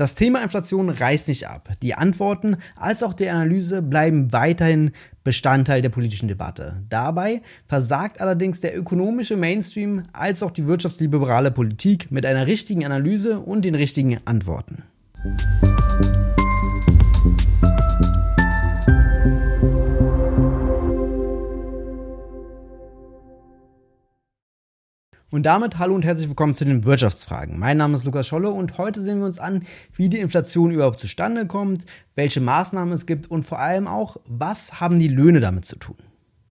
Das Thema Inflation reißt nicht ab. Die Antworten als auch die Analyse bleiben weiterhin Bestandteil der politischen Debatte. Dabei versagt allerdings der ökonomische Mainstream als auch die wirtschaftsliberale Politik mit einer richtigen Analyse und den richtigen Antworten. Und damit hallo und herzlich willkommen zu den Wirtschaftsfragen. Mein Name ist Lukas Scholle und heute sehen wir uns an, wie die Inflation überhaupt zustande kommt, welche Maßnahmen es gibt und vor allem auch, was haben die Löhne damit zu tun.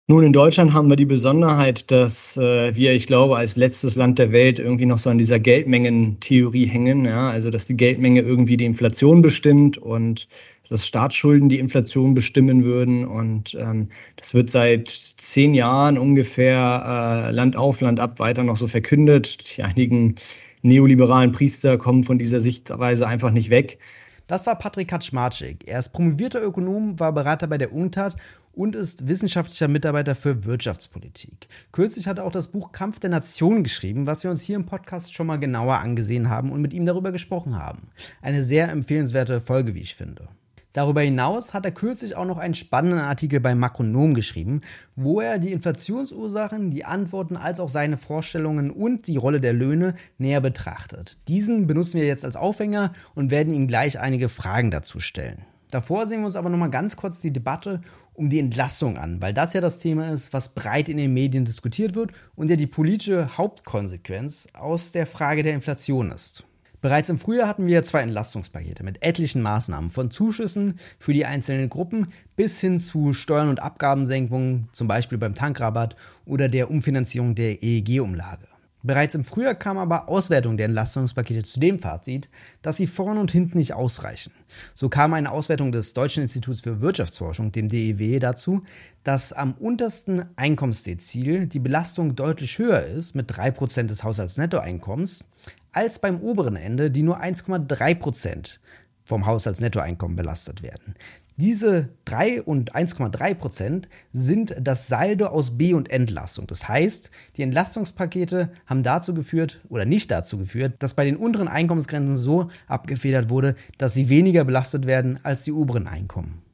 Nun, in Deutschland haben wir die Besonderheit, dass äh, wir, ich glaube, als letztes Land der Welt irgendwie noch so an dieser Geldmengentheorie hängen. Ja? Also, dass die Geldmenge irgendwie die Inflation bestimmt und dass Staatsschulden die Inflation bestimmen würden. Und ähm, das wird seit zehn Jahren ungefähr äh, Land auf, Land ab weiter noch so verkündet. Die einigen neoliberalen Priester kommen von dieser Sichtweise einfach nicht weg. Das war Patrick Kaczmarczyk. Er ist promovierter Ökonom, war Berater bei der UNCTAD und ist wissenschaftlicher Mitarbeiter für Wirtschaftspolitik. Kürzlich hat er auch das Buch Kampf der Nationen geschrieben, was wir uns hier im Podcast schon mal genauer angesehen haben und mit ihm darüber gesprochen haben. Eine sehr empfehlenswerte Folge, wie ich finde. Darüber hinaus hat er kürzlich auch noch einen spannenden Artikel bei Makronom geschrieben, wo er die Inflationsursachen, die Antworten als auch seine Vorstellungen und die Rolle der Löhne näher betrachtet. Diesen benutzen wir jetzt als Aufhänger und werden ihm gleich einige Fragen dazu stellen. Davor sehen wir uns aber nochmal ganz kurz die Debatte um die Entlastung an, weil das ja das Thema ist, was breit in den Medien diskutiert wird und ja die politische Hauptkonsequenz aus der Frage der Inflation ist. Bereits im Frühjahr hatten wir zwei Entlastungspakete mit etlichen Maßnahmen, von Zuschüssen für die einzelnen Gruppen bis hin zu Steuern- und Abgabensenkungen, zum Beispiel beim Tankrabatt oder der Umfinanzierung der EEG-Umlage. Bereits im Frühjahr kam aber Auswertung der Entlastungspakete zu dem Fazit, dass sie vorn und hinten nicht ausreichen. So kam eine Auswertung des Deutschen Instituts für Wirtschaftsforschung, dem DEW, dazu, dass am untersten Einkommensdezil die Belastung deutlich höher ist, mit 3% des Haushaltsnettoeinkommens, als beim oberen Ende, die nur 1,3 Prozent vom Haushaltsnettoeinkommen belastet werden. Diese 3 und 1,3 Prozent sind das Saldo aus B- und Entlastung. Das heißt, die Entlastungspakete haben dazu geführt oder nicht dazu geführt, dass bei den unteren Einkommensgrenzen so abgefedert wurde, dass sie weniger belastet werden als die oberen Einkommen.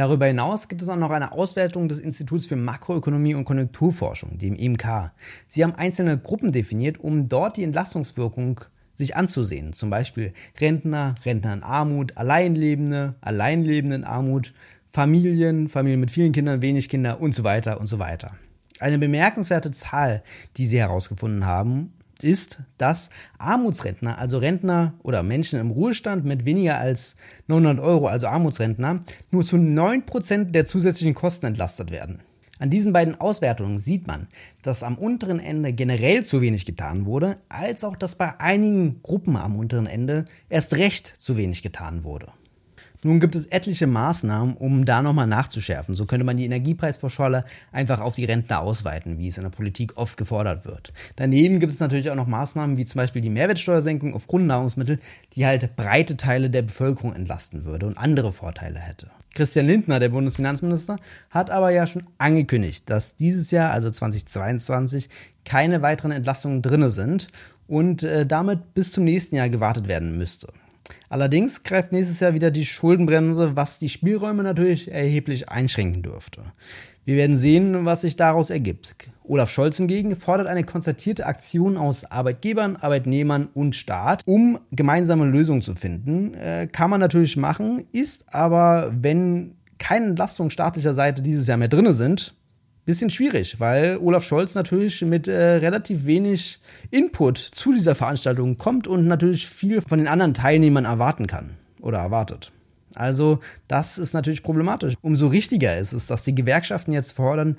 Darüber hinaus gibt es auch noch eine Auswertung des Instituts für Makroökonomie und Konjunkturforschung, dem IMK. Sie haben einzelne Gruppen definiert, um dort die Entlastungswirkung sich anzusehen. Zum Beispiel Rentner, Rentner in Armut, Alleinlebende, Alleinlebende in Armut, Familien, Familien mit vielen Kindern, wenig Kinder und so weiter und so weiter. Eine bemerkenswerte Zahl, die sie herausgefunden haben, ist, dass Armutsrentner, also Rentner oder Menschen im Ruhestand mit weniger als 900 Euro, also Armutsrentner, nur zu 9% der zusätzlichen Kosten entlastet werden. An diesen beiden Auswertungen sieht man, dass am unteren Ende generell zu wenig getan wurde, als auch, dass bei einigen Gruppen am unteren Ende erst recht zu wenig getan wurde. Nun gibt es etliche Maßnahmen, um da nochmal nachzuschärfen. So könnte man die Energiepreispauschale einfach auf die Rentner ausweiten, wie es in der Politik oft gefordert wird. Daneben gibt es natürlich auch noch Maßnahmen wie zum Beispiel die Mehrwertsteuersenkung auf Grundnahrungsmittel, die halt breite Teile der Bevölkerung entlasten würde und andere Vorteile hätte. Christian Lindner, der Bundesfinanzminister, hat aber ja schon angekündigt, dass dieses Jahr, also 2022, keine weiteren Entlastungen drinne sind und äh, damit bis zum nächsten Jahr gewartet werden müsste. Allerdings greift nächstes Jahr wieder die Schuldenbremse, was die Spielräume natürlich erheblich einschränken dürfte. Wir werden sehen, was sich daraus ergibt. Olaf Scholz hingegen fordert eine konzertierte Aktion aus Arbeitgebern, Arbeitnehmern und Staat, um gemeinsame Lösungen zu finden. Äh, kann man natürlich machen, ist aber, wenn keine Entlastungen staatlicher Seite dieses Jahr mehr drinne sind, bisschen schwierig, weil Olaf Scholz natürlich mit äh, relativ wenig Input zu dieser Veranstaltung kommt und natürlich viel von den anderen Teilnehmern erwarten kann oder erwartet. Also das ist natürlich problematisch. Umso richtiger ist es, dass die Gewerkschaften jetzt fordern,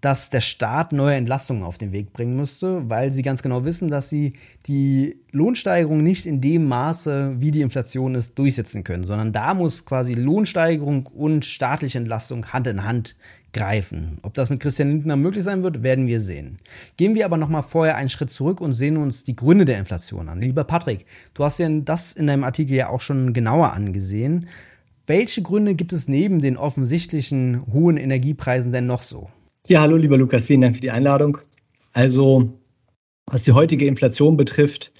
dass der Staat neue Entlastungen auf den Weg bringen müsste, weil sie ganz genau wissen, dass sie die Lohnsteigerung nicht in dem Maße, wie die Inflation ist, durchsetzen können, sondern da muss quasi Lohnsteigerung und staatliche Entlastung Hand in Hand greifen. Ob das mit Christian Lindner möglich sein wird, werden wir sehen. Gehen wir aber nochmal vorher einen Schritt zurück und sehen uns die Gründe der Inflation an. Lieber Patrick, du hast ja das in deinem Artikel ja auch schon genauer angesehen. Welche Gründe gibt es neben den offensichtlichen hohen Energiepreisen denn noch so? Ja, hallo lieber Lukas, vielen Dank für die Einladung. Also, was die heutige Inflation betrifft,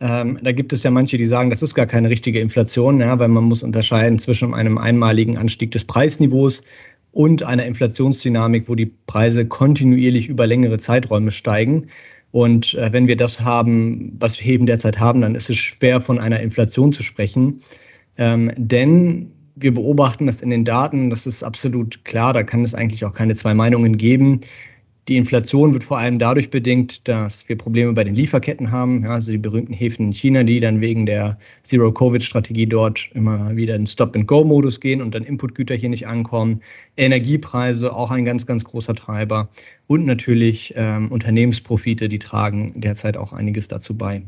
Ähm, da gibt es ja manche, die sagen, das ist gar keine richtige Inflation, ja, weil man muss unterscheiden zwischen einem einmaligen Anstieg des Preisniveaus und einer Inflationsdynamik, wo die Preise kontinuierlich über längere Zeiträume steigen. Und äh, wenn wir das haben, was wir eben derzeit haben, dann ist es schwer von einer Inflation zu sprechen. Ähm, denn wir beobachten das in den Daten, das ist absolut klar, da kann es eigentlich auch keine zwei Meinungen geben. Die Inflation wird vor allem dadurch bedingt, dass wir Probleme bei den Lieferketten haben, also die berühmten Häfen in China, die dann wegen der Zero-Covid-Strategie dort immer wieder in Stop-and-Go-Modus gehen und dann Inputgüter hier nicht ankommen. Energiepreise auch ein ganz, ganz großer Treiber und natürlich ähm, Unternehmensprofite, die tragen derzeit auch einiges dazu bei.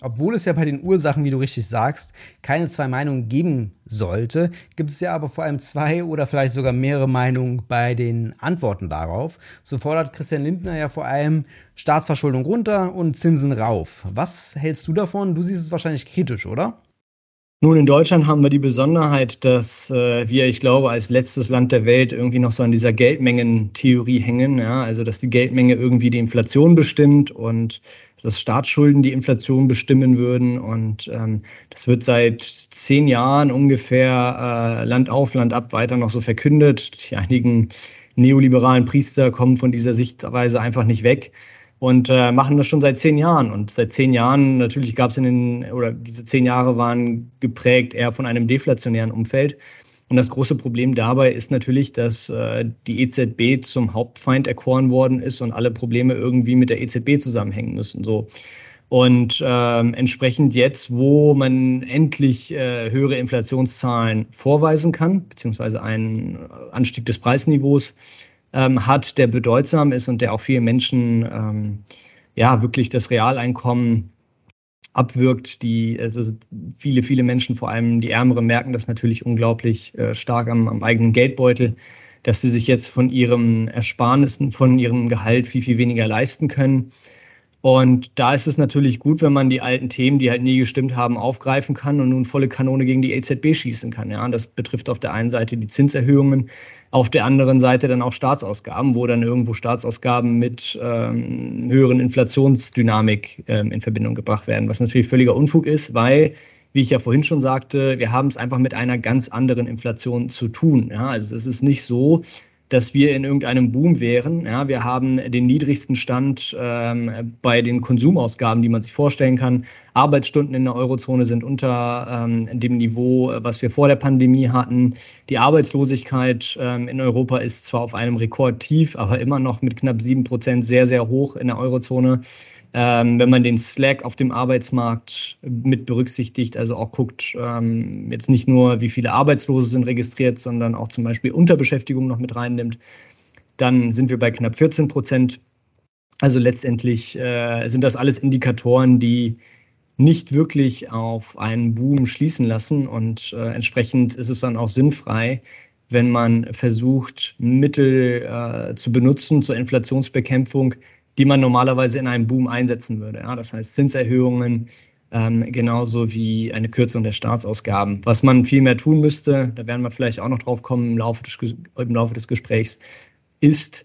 Obwohl es ja bei den Ursachen, wie du richtig sagst, keine zwei Meinungen geben sollte, gibt es ja aber vor allem zwei oder vielleicht sogar mehrere Meinungen bei den Antworten darauf. So fordert Christian Lindner ja vor allem Staatsverschuldung runter und Zinsen rauf. Was hältst du davon? Du siehst es wahrscheinlich kritisch, oder? Nun, in Deutschland haben wir die Besonderheit, dass äh, wir, ich glaube, als letztes Land der Welt irgendwie noch so an dieser Geldmengentheorie hängen. Ja? Also, dass die Geldmenge irgendwie die Inflation bestimmt und dass Staatsschulden die Inflation bestimmen würden. Und ähm, das wird seit zehn Jahren ungefähr äh, Land auf, Land ab weiter noch so verkündet. Die einigen neoliberalen Priester kommen von dieser Sichtweise einfach nicht weg und äh, machen das schon seit zehn Jahren. Und seit zehn Jahren, natürlich gab es in den, oder diese zehn Jahre waren geprägt eher von einem deflationären Umfeld. Und das große Problem dabei ist natürlich, dass äh, die EZB zum Hauptfeind erkoren worden ist und alle Probleme irgendwie mit der EZB zusammenhängen müssen. So. Und ähm, entsprechend jetzt, wo man endlich äh, höhere Inflationszahlen vorweisen kann, beziehungsweise einen Anstieg des Preisniveaus ähm, hat, der bedeutsam ist und der auch vielen Menschen ähm, ja wirklich das Realeinkommen abwirkt. Die, also viele, viele Menschen, vor allem die Ärmeren, merken das natürlich unglaublich äh, stark am, am eigenen Geldbeutel, dass sie sich jetzt von ihrem Ersparnissen, von ihrem Gehalt viel, viel weniger leisten können. Und da ist es natürlich gut, wenn man die alten Themen, die halt nie gestimmt haben, aufgreifen kann und nun volle Kanone gegen die EZB schießen kann. Ja, und das betrifft auf der einen Seite die Zinserhöhungen, auf der anderen Seite dann auch Staatsausgaben, wo dann irgendwo Staatsausgaben mit ähm, höheren Inflationsdynamik ähm, in Verbindung gebracht werden, was natürlich völliger Unfug ist, weil wie ich ja vorhin schon sagte, wir haben es einfach mit einer ganz anderen Inflation zu tun. Ja, also es ist nicht so, dass wir in irgendeinem Boom wären. Ja, wir haben den niedrigsten Stand ähm, bei den Konsumausgaben, die man sich vorstellen kann. Arbeitsstunden in der Eurozone sind unter ähm, dem Niveau, was wir vor der Pandemie hatten. Die Arbeitslosigkeit ähm, in Europa ist zwar auf einem Rekordtief, aber immer noch mit knapp sieben Prozent sehr, sehr hoch in der Eurozone. Ähm, wenn man den Slack auf dem Arbeitsmarkt mit berücksichtigt, also auch guckt, ähm, jetzt nicht nur, wie viele Arbeitslose sind registriert, sondern auch zum Beispiel Unterbeschäftigung noch mit reinnimmt, dann sind wir bei knapp 14 Prozent. Also letztendlich äh, sind das alles Indikatoren, die nicht wirklich auf einen Boom schließen lassen und äh, entsprechend ist es dann auch sinnfrei, wenn man versucht, Mittel äh, zu benutzen zur Inflationsbekämpfung, die man normalerweise in einem Boom einsetzen würde. Ja? Das heißt Zinserhöhungen, ähm, genauso wie eine Kürzung der Staatsausgaben. Was man viel mehr tun müsste, da werden wir vielleicht auch noch drauf kommen im Laufe des, im Laufe des Gesprächs, ist,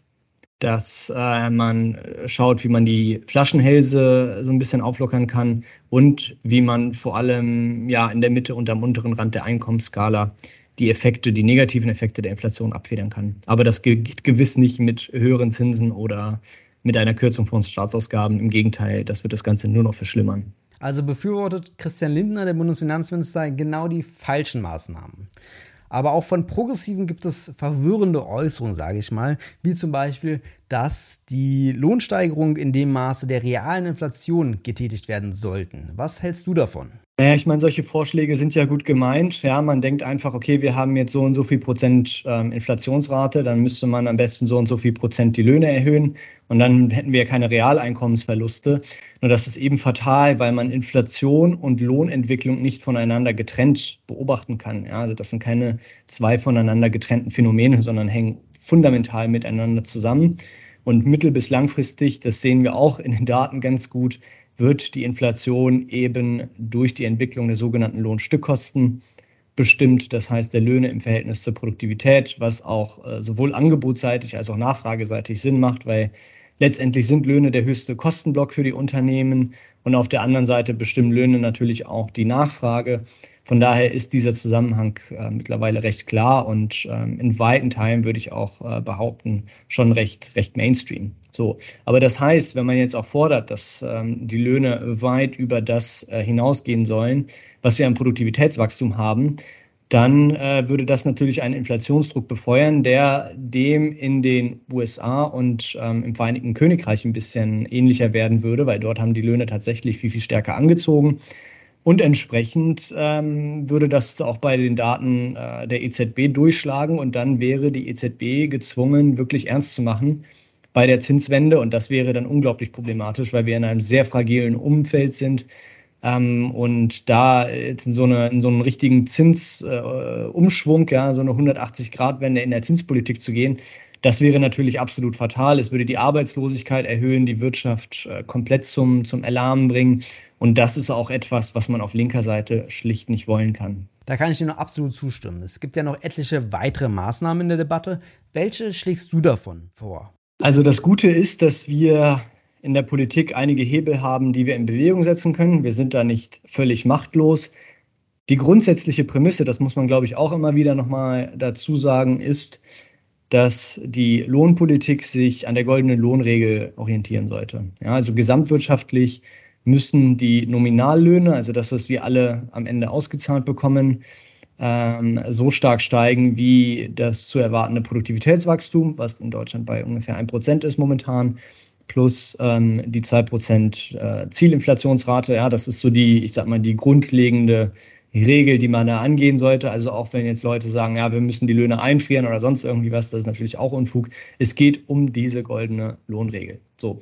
dass äh, man schaut, wie man die Flaschenhälse so ein bisschen auflockern kann und wie man vor allem ja in der Mitte und am unteren Rand der Einkommensskala die Effekte, die negativen Effekte der Inflation abfedern kann. Aber das geht gewiss nicht mit höheren Zinsen oder mit einer Kürzung von Staatsausgaben. Im Gegenteil, das wird das Ganze nur noch verschlimmern. Also befürwortet Christian Lindner, der Bundesfinanzminister, genau die falschen Maßnahmen. Aber auch von Progressiven gibt es verwirrende Äußerungen, sage ich mal, wie zum Beispiel, dass die Lohnsteigerungen in dem Maße der realen Inflation getätigt werden sollten. Was hältst du davon? Naja, ich meine, solche Vorschläge sind ja gut gemeint. Ja, man denkt einfach, okay, wir haben jetzt so und so viel Prozent ähm, Inflationsrate, dann müsste man am besten so und so viel Prozent die Löhne erhöhen und dann hätten wir keine Realeinkommensverluste. Nur das ist eben fatal, weil man Inflation und Lohnentwicklung nicht voneinander getrennt beobachten kann. Ja, also das sind keine zwei voneinander getrennten Phänomene, sondern hängen fundamental miteinander zusammen. Und mittel- bis langfristig, das sehen wir auch in den Daten ganz gut, wird die Inflation eben durch die Entwicklung der sogenannten Lohnstückkosten bestimmt, das heißt der Löhne im Verhältnis zur Produktivität, was auch äh, sowohl angebotsseitig als auch nachfrageseitig Sinn macht, weil letztendlich sind Löhne der höchste Kostenblock für die Unternehmen und auf der anderen Seite bestimmen Löhne natürlich auch die Nachfrage. Von daher ist dieser Zusammenhang äh, mittlerweile recht klar und ähm, in weiten Teilen würde ich auch äh, behaupten, schon recht, recht Mainstream. So. Aber das heißt, wenn man jetzt auch fordert, dass ähm, die Löhne weit über das äh, hinausgehen sollen, was wir an Produktivitätswachstum haben, dann äh, würde das natürlich einen Inflationsdruck befeuern, der dem in den USA und ähm, im Vereinigten Königreich ein bisschen ähnlicher werden würde, weil dort haben die Löhne tatsächlich viel, viel stärker angezogen. Und entsprechend ähm, würde das auch bei den Daten äh, der EZB durchschlagen und dann wäre die EZB gezwungen, wirklich ernst zu machen bei der Zinswende. Und das wäre dann unglaublich problematisch, weil wir in einem sehr fragilen Umfeld sind. Ähm, und da jetzt in so, eine, in so einen richtigen Zinsumschwung, äh, ja, so eine 180-Grad-Wende in der Zinspolitik zu gehen, das wäre natürlich absolut fatal. Es würde die Arbeitslosigkeit erhöhen, die Wirtschaft äh, komplett zum, zum Erlahmen bringen. Und das ist auch etwas, was man auf linker Seite schlicht nicht wollen kann. Da kann ich dir nur absolut zustimmen. Es gibt ja noch etliche weitere Maßnahmen in der Debatte. Welche schlägst du davon vor? Also das Gute ist, dass wir in der Politik einige Hebel haben, die wir in Bewegung setzen können. Wir sind da nicht völlig machtlos. Die grundsätzliche Prämisse, das muss man, glaube ich, auch immer wieder nochmal dazu sagen, ist, dass die Lohnpolitik sich an der goldenen Lohnregel orientieren sollte. Ja, also gesamtwirtschaftlich müssen die Nominallöhne, also das, was wir alle am Ende ausgezahlt bekommen, ähm, so stark steigen wie das zu erwartende Produktivitätswachstum, was in Deutschland bei ungefähr 1% ist momentan, plus ähm, die 2% äh, Zielinflationsrate. Ja, das ist so die, ich sag mal, die grundlegende Regel, die man da angehen sollte. Also auch wenn jetzt Leute sagen, ja, wir müssen die Löhne einfrieren oder sonst irgendwie was, das ist natürlich auch Unfug. Es geht um diese goldene Lohnregel. So.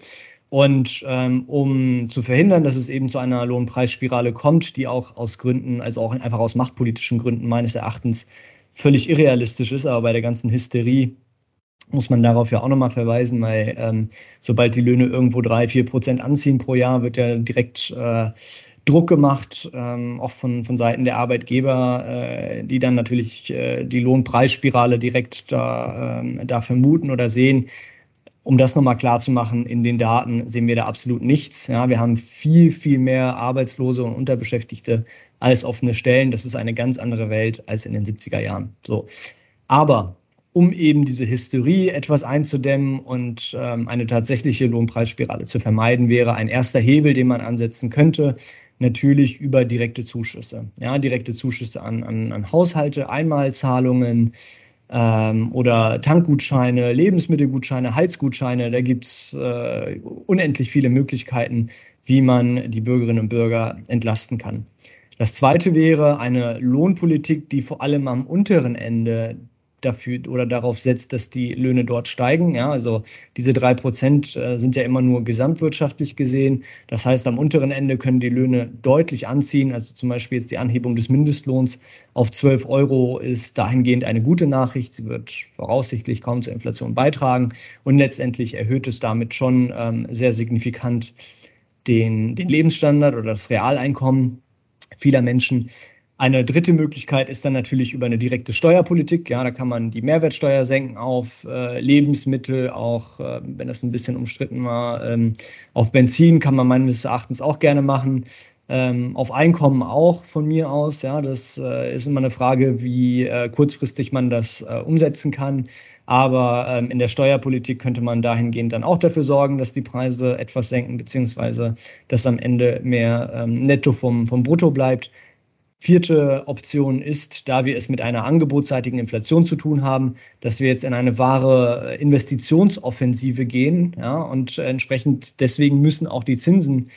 Und ähm, um zu verhindern, dass es eben zu einer Lohnpreisspirale kommt, die auch aus Gründen, also auch einfach aus machtpolitischen Gründen meines Erachtens völlig irrealistisch ist, aber bei der ganzen Hysterie muss man darauf ja auch nochmal verweisen, weil ähm, sobald die Löhne irgendwo drei, vier Prozent anziehen pro Jahr, wird ja direkt äh, Druck gemacht, ähm, auch von, von Seiten der Arbeitgeber, äh, die dann natürlich äh, die Lohnpreisspirale direkt da, äh, da vermuten oder sehen. Um das nochmal klar zu machen, in den Daten sehen wir da absolut nichts. Ja, wir haben viel, viel mehr Arbeitslose und Unterbeschäftigte als offene Stellen. Das ist eine ganz andere Welt als in den 70er Jahren. So. Aber um eben diese Hysterie etwas einzudämmen und ähm, eine tatsächliche Lohnpreisspirale zu vermeiden, wäre ein erster Hebel, den man ansetzen könnte, natürlich über direkte Zuschüsse. Ja, direkte Zuschüsse an, an, an Haushalte, Einmalzahlungen, ähm, oder Tankgutscheine, Lebensmittelgutscheine, Heizgutscheine. Da gibt es äh, unendlich viele Möglichkeiten, wie man die Bürgerinnen und Bürger entlasten kann. Das zweite wäre eine Lohnpolitik, die vor allem am unteren Ende dafür oder darauf setzt, dass die Löhne dort steigen. Ja, also diese drei Prozent äh, sind ja immer nur gesamtwirtschaftlich gesehen. Das heißt, am unteren Ende können die Löhne deutlich anziehen. Also zum Beispiel jetzt die Anhebung des Mindestlohns auf 12 Euro ist dahingehend eine gute Nachricht. Sie wird voraussichtlich kaum zur Inflation beitragen und letztendlich erhöht es damit schon ähm, sehr signifikant den, den Lebensstandard oder das Realeinkommen vieler Menschen. Eine dritte Möglichkeit ist dann natürlich über eine direkte Steuerpolitik. Ja, da kann man die Mehrwertsteuer senken auf äh, Lebensmittel, auch äh, wenn das ein bisschen umstritten war. Ähm, auf Benzin kann man meines Erachtens auch gerne machen. Ähm, auf Einkommen auch von mir aus. Ja, das äh, ist immer eine Frage, wie äh, kurzfristig man das äh, umsetzen kann. Aber ähm, in der Steuerpolitik könnte man dahingehend dann auch dafür sorgen, dass die Preise etwas senken, beziehungsweise dass am Ende mehr ähm, Netto vom, vom Brutto bleibt. Vierte Option ist, da wir es mit einer angebotsseitigen Inflation zu tun haben, dass wir jetzt in eine wahre Investitionsoffensive gehen. Ja, und entsprechend deswegen müssen auch die Zinsen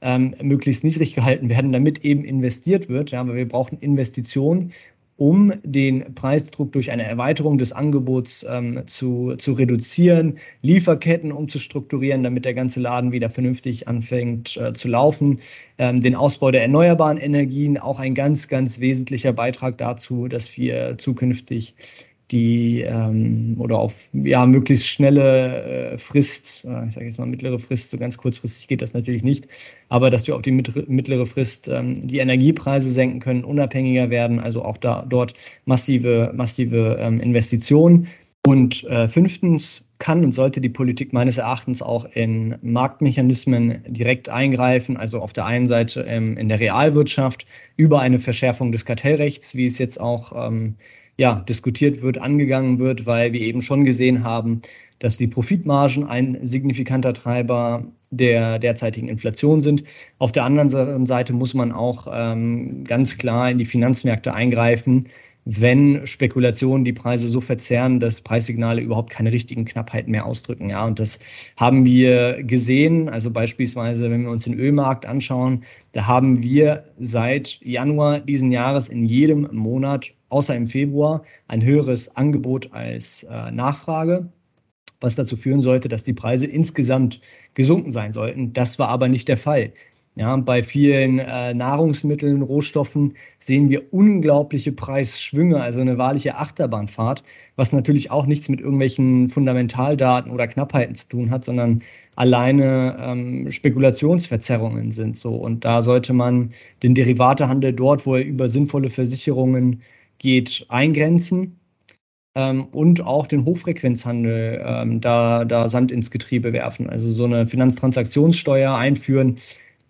ähm, möglichst niedrig gehalten werden, damit eben investiert wird. Ja, aber wir brauchen Investitionen um den Preisdruck durch eine Erweiterung des Angebots ähm, zu, zu reduzieren, Lieferketten umzustrukturieren, damit der ganze Laden wieder vernünftig anfängt äh, zu laufen, ähm, den Ausbau der erneuerbaren Energien, auch ein ganz, ganz wesentlicher Beitrag dazu, dass wir zukünftig die ähm, oder auf ja, möglichst schnelle äh, Frist, äh, ich sage jetzt mal mittlere Frist, so ganz kurzfristig geht das natürlich nicht, aber dass wir auf die mittlere Frist ähm, die Energiepreise senken können, unabhängiger werden, also auch da dort massive, massive ähm, Investitionen. Und äh, fünftens kann und sollte die Politik meines Erachtens auch in Marktmechanismen direkt eingreifen, also auf der einen Seite ähm, in der Realwirtschaft über eine Verschärfung des Kartellrechts, wie es jetzt auch ähm, ja, diskutiert wird, angegangen wird, weil wir eben schon gesehen haben, dass die Profitmargen ein signifikanter Treiber der derzeitigen Inflation sind. Auf der anderen Seite muss man auch ähm, ganz klar in die Finanzmärkte eingreifen, wenn Spekulationen die Preise so verzerren, dass Preissignale überhaupt keine richtigen Knappheiten mehr ausdrücken. Ja, und das haben wir gesehen. Also beispielsweise, wenn wir uns den Ölmarkt anschauen, da haben wir seit Januar diesen Jahres in jedem Monat, außer im Februar, ein höheres Angebot als äh, Nachfrage was dazu führen sollte, dass die Preise insgesamt gesunken sein sollten. Das war aber nicht der Fall. Ja, bei vielen äh, Nahrungsmitteln, Rohstoffen sehen wir unglaubliche Preisschwünge, also eine wahrliche Achterbahnfahrt, was natürlich auch nichts mit irgendwelchen Fundamentaldaten oder Knappheiten zu tun hat, sondern alleine ähm, Spekulationsverzerrungen sind so. Und da sollte man den Derivatehandel dort, wo er über sinnvolle Versicherungen geht, eingrenzen ähm, und auch den Hochfrequenzhandel ähm, da, da Sand ins Getriebe werfen. Also so eine Finanztransaktionssteuer einführen,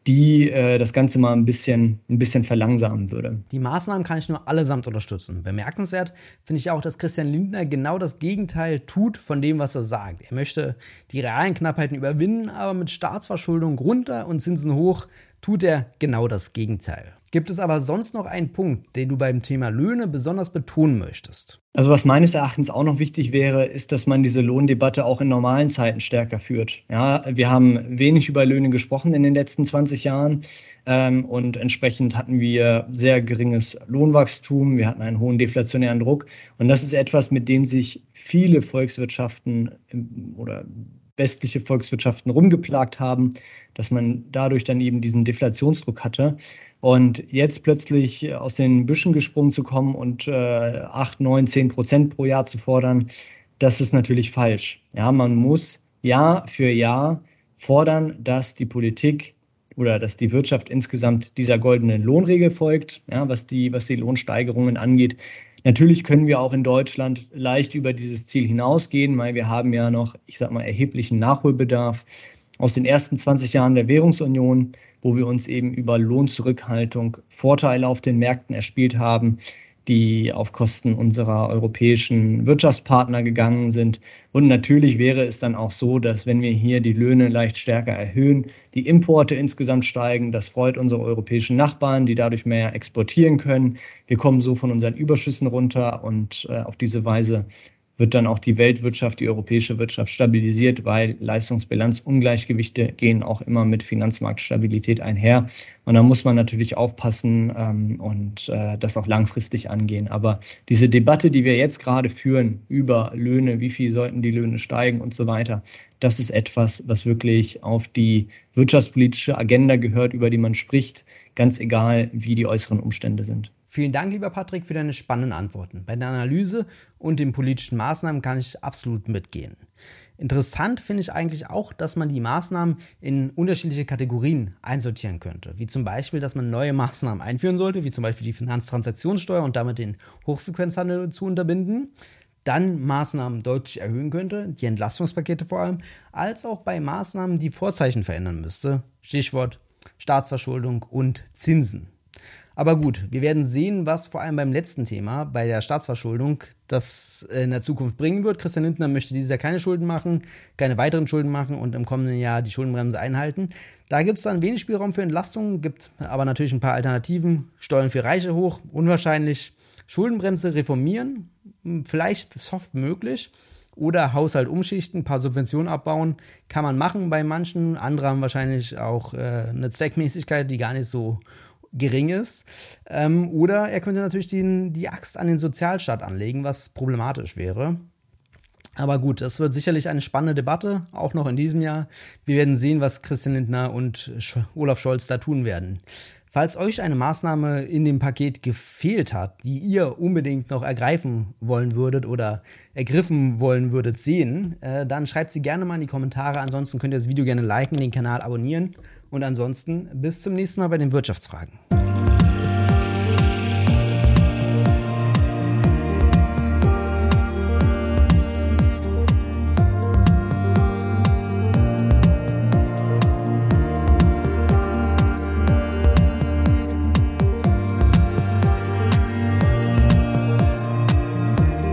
die äh, das Ganze mal ein bisschen, ein bisschen verlangsamen würde. Die Maßnahmen kann ich nur allesamt unterstützen. Bemerkenswert finde ich auch, dass Christian Lindner genau das Gegenteil tut von dem, was er sagt. Er möchte die realen Knappheiten überwinden, aber mit Staatsverschuldung runter und Zinsen hoch tut er genau das Gegenteil. Gibt es aber sonst noch einen Punkt, den du beim Thema Löhne besonders betonen möchtest? Also was meines Erachtens auch noch wichtig wäre, ist, dass man diese Lohndebatte auch in normalen Zeiten stärker führt. Ja, wir haben wenig über Löhne gesprochen in den letzten 20 Jahren ähm, und entsprechend hatten wir sehr geringes Lohnwachstum, wir hatten einen hohen deflationären Druck und das ist etwas, mit dem sich viele Volkswirtschaften oder westliche Volkswirtschaften rumgeplagt haben, dass man dadurch dann eben diesen Deflationsdruck hatte. Und jetzt plötzlich aus den Büschen gesprungen zu kommen und äh, 8, 9, 10 Prozent pro Jahr zu fordern, das ist natürlich falsch. Ja, man muss Jahr für Jahr fordern, dass die Politik oder dass die Wirtschaft insgesamt dieser goldenen Lohnregel folgt, ja, was die, was die Lohnsteigerungen angeht. Natürlich können wir auch in Deutschland leicht über dieses Ziel hinausgehen, weil wir haben ja noch, ich sag mal, erheblichen Nachholbedarf. Aus den ersten 20 Jahren der Währungsunion, wo wir uns eben über Lohnzurückhaltung Vorteile auf den Märkten erspielt haben, die auf Kosten unserer europäischen Wirtschaftspartner gegangen sind. Und natürlich wäre es dann auch so, dass wenn wir hier die Löhne leicht stärker erhöhen, die Importe insgesamt steigen. Das freut unsere europäischen Nachbarn, die dadurch mehr exportieren können. Wir kommen so von unseren Überschüssen runter und äh, auf diese Weise wird dann auch die Weltwirtschaft, die europäische Wirtschaft stabilisiert, weil Leistungsbilanzungleichgewichte gehen auch immer mit Finanzmarktstabilität einher. Und da muss man natürlich aufpassen ähm, und äh, das auch langfristig angehen. Aber diese Debatte, die wir jetzt gerade führen über Löhne, wie viel sollten die Löhne steigen und so weiter, das ist etwas, was wirklich auf die wirtschaftspolitische Agenda gehört, über die man spricht, ganz egal, wie die äußeren Umstände sind. Vielen Dank, lieber Patrick, für deine spannenden Antworten. Bei der Analyse und den politischen Maßnahmen kann ich absolut mitgehen. Interessant finde ich eigentlich auch, dass man die Maßnahmen in unterschiedliche Kategorien einsortieren könnte. Wie zum Beispiel, dass man neue Maßnahmen einführen sollte, wie zum Beispiel die Finanztransaktionssteuer und damit den Hochfrequenzhandel zu unterbinden. Dann Maßnahmen deutlich erhöhen könnte, die Entlastungspakete vor allem, als auch bei Maßnahmen, die Vorzeichen verändern müsste. Stichwort Staatsverschuldung und Zinsen. Aber gut, wir werden sehen, was vor allem beim letzten Thema, bei der Staatsverschuldung, das in der Zukunft bringen wird. Christian Lindner möchte dieses Jahr keine Schulden machen, keine weiteren Schulden machen und im kommenden Jahr die Schuldenbremse einhalten. Da gibt es dann wenig Spielraum für Entlastungen, gibt aber natürlich ein paar Alternativen. Steuern für Reiche hoch, unwahrscheinlich. Schuldenbremse reformieren, vielleicht soft möglich. Oder Haushalt umschichten, ein paar Subventionen abbauen, kann man machen bei manchen. Andere haben wahrscheinlich auch äh, eine Zweckmäßigkeit, die gar nicht so gering ist. Ähm, oder er könnte natürlich den, die Axt an den Sozialstaat anlegen, was problematisch wäre. Aber gut, das wird sicherlich eine spannende Debatte, auch noch in diesem Jahr. Wir werden sehen, was Christian Lindner und Olaf Scholz da tun werden. Falls euch eine Maßnahme in dem Paket gefehlt hat, die ihr unbedingt noch ergreifen wollen würdet oder ergriffen wollen würdet sehen, äh, dann schreibt sie gerne mal in die Kommentare. Ansonsten könnt ihr das Video gerne liken, den Kanal abonnieren und ansonsten bis zum nächsten Mal bei den Wirtschaftsfragen.